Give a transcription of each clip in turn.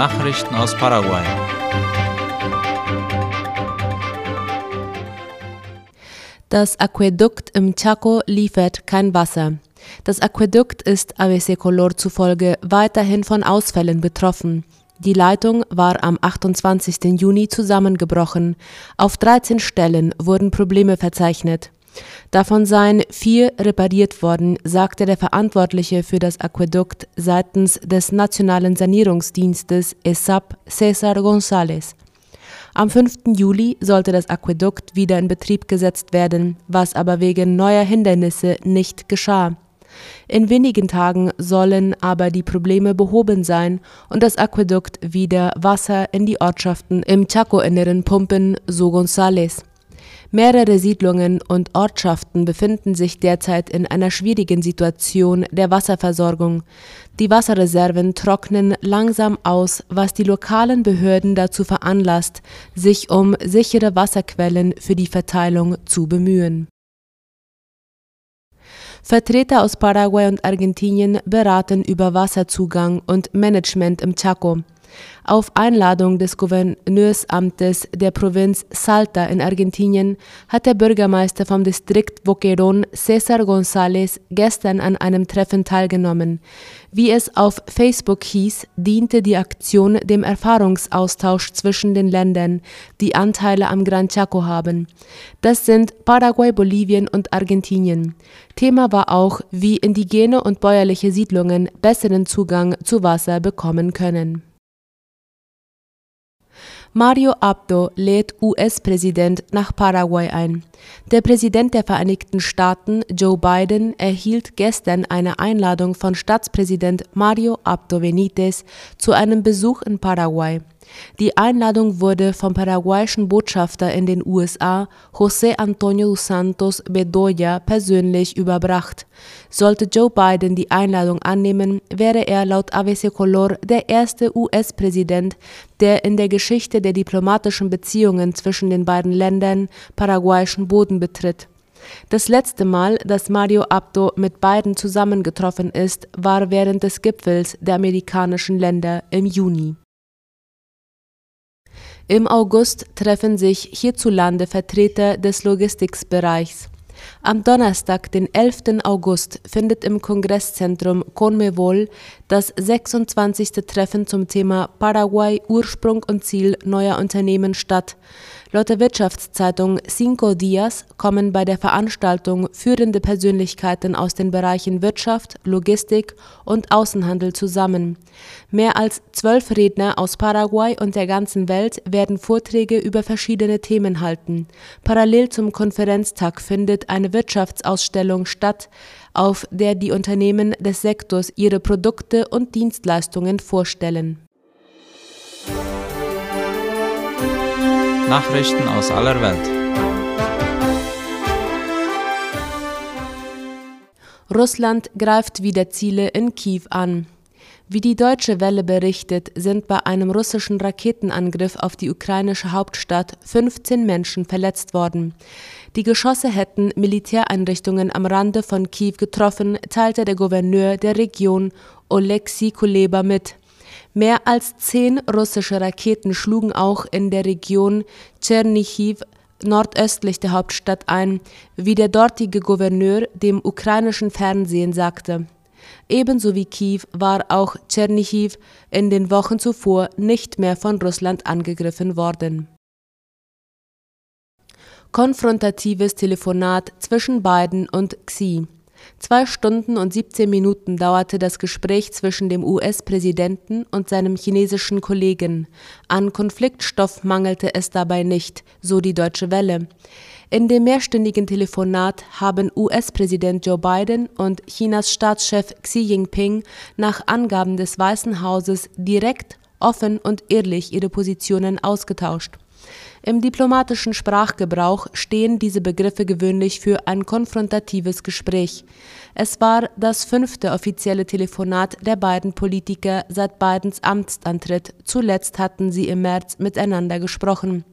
Nachrichten aus Paraguay. Das Aquädukt im Chaco liefert kein Wasser. Das Aquädukt ist ABC Color zufolge weiterhin von Ausfällen betroffen. Die Leitung war am 28. Juni zusammengebrochen. Auf 13 Stellen wurden Probleme verzeichnet. Davon seien vier repariert worden, sagte der Verantwortliche für das Aquädukt seitens des Nationalen Sanierungsdienstes ESAP Cesar González. Am 5. Juli sollte das Aquädukt wieder in Betrieb gesetzt werden, was aber wegen neuer Hindernisse nicht geschah. In wenigen Tagen sollen aber die Probleme behoben sein und das Aquädukt wieder Wasser in die Ortschaften im Chaco-Inneren pumpen, so González. Mehrere Siedlungen und Ortschaften befinden sich derzeit in einer schwierigen Situation der Wasserversorgung. Die Wasserreserven trocknen langsam aus, was die lokalen Behörden dazu veranlasst, sich um sichere Wasserquellen für die Verteilung zu bemühen. Vertreter aus Paraguay und Argentinien beraten über Wasserzugang und Management im Chaco. Auf Einladung des Gouverneursamtes der Provinz Salta in Argentinien hat der Bürgermeister vom Distrikt Boquerón, César González, gestern an einem Treffen teilgenommen. Wie es auf Facebook hieß, diente die Aktion dem Erfahrungsaustausch zwischen den Ländern, die Anteile am Gran Chaco haben. Das sind Paraguay, Bolivien und Argentinien. Thema war auch, wie indigene und bäuerliche Siedlungen besseren Zugang zu Wasser bekommen können. Mario Abdo lädt US-Präsident nach Paraguay ein. Der Präsident der Vereinigten Staaten, Joe Biden, erhielt gestern eine Einladung von Staatspräsident Mario Abdo Benitez zu einem Besuch in Paraguay. Die Einladung wurde vom paraguayischen Botschafter in den USA, José Antonio Santos Bedoya, persönlich überbracht. Sollte Joe Biden die Einladung annehmen, wäre er laut ABC Color der erste US-Präsident, der in der Geschichte der diplomatischen Beziehungen zwischen den beiden Ländern paraguayischen Boden betritt. Das letzte Mal, dass Mario Abdo mit beiden zusammengetroffen ist, war während des Gipfels der amerikanischen Länder im Juni. Im August treffen sich hierzulande Vertreter des Logistikbereichs. Am Donnerstag, den 11. August, findet im Kongresszentrum Conmebol das 26. Treffen zum Thema Paraguay Ursprung und Ziel neuer Unternehmen statt. Laut der Wirtschaftszeitung Cinco Dias kommen bei der Veranstaltung führende Persönlichkeiten aus den Bereichen Wirtschaft, Logistik und Außenhandel zusammen. Mehr als zwölf Redner aus Paraguay und der ganzen Welt werden Vorträge über verschiedene Themen halten. Parallel zum Konferenztag findet eine Wirtschaftsausstellung statt, auf der die Unternehmen des Sektors ihre Produkte und Dienstleistungen vorstellen. Nachrichten aus aller Welt. Russland greift wieder Ziele in Kiew an. Wie die Deutsche Welle berichtet, sind bei einem russischen Raketenangriff auf die ukrainische Hauptstadt 15 Menschen verletzt worden. Die Geschosse hätten Militäreinrichtungen am Rande von Kiew getroffen, teilte der Gouverneur der Region Oleksiy Kuleba mit. Mehr als zehn russische Raketen schlugen auch in der Region Tschernichiv nordöstlich der Hauptstadt ein, wie der dortige Gouverneur dem ukrainischen Fernsehen sagte. Ebenso wie Kiew war auch Tschernichiv in den Wochen zuvor nicht mehr von Russland angegriffen worden. Konfrontatives Telefonat zwischen Biden und Xi. Zwei Stunden und 17 Minuten dauerte das Gespräch zwischen dem US-Präsidenten und seinem chinesischen Kollegen. An Konfliktstoff mangelte es dabei nicht, so die Deutsche Welle. In dem mehrstündigen Telefonat haben US-Präsident Joe Biden und Chinas Staatschef Xi Jinping nach Angaben des Weißen Hauses direkt, offen und ehrlich ihre Positionen ausgetauscht. Im diplomatischen Sprachgebrauch stehen diese Begriffe gewöhnlich für ein konfrontatives Gespräch. Es war das fünfte offizielle Telefonat der beiden Politiker seit Bidens Amtsantritt. Zuletzt hatten sie im März miteinander gesprochen.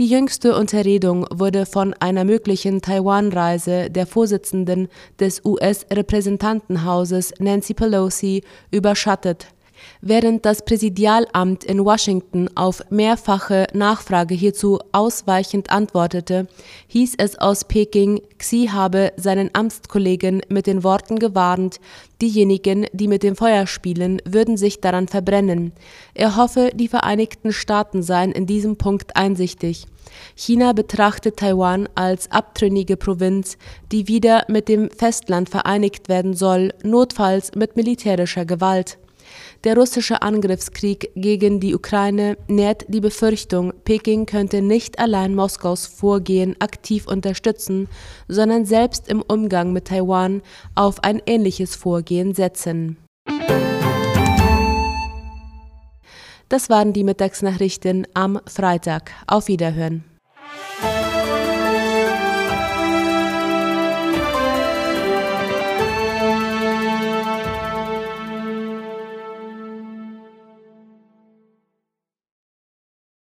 Die jüngste Unterredung wurde von einer möglichen Taiwan-Reise der Vorsitzenden des US-Repräsentantenhauses Nancy Pelosi überschattet. Während das Präsidialamt in Washington auf mehrfache Nachfrage hierzu ausweichend antwortete, hieß es aus Peking, Xi habe seinen Amtskollegen mit den Worten gewarnt, diejenigen, die mit dem Feuer spielen, würden sich daran verbrennen. Er hoffe, die Vereinigten Staaten seien in diesem Punkt einsichtig. China betrachtet Taiwan als abtrünnige Provinz, die wieder mit dem Festland vereinigt werden soll, notfalls mit militärischer Gewalt. Der russische Angriffskrieg gegen die Ukraine nährt die Befürchtung, Peking könnte nicht allein Moskaus Vorgehen aktiv unterstützen, sondern selbst im Umgang mit Taiwan auf ein ähnliches Vorgehen setzen. Das waren die Mittagsnachrichten am Freitag. Auf Wiederhören.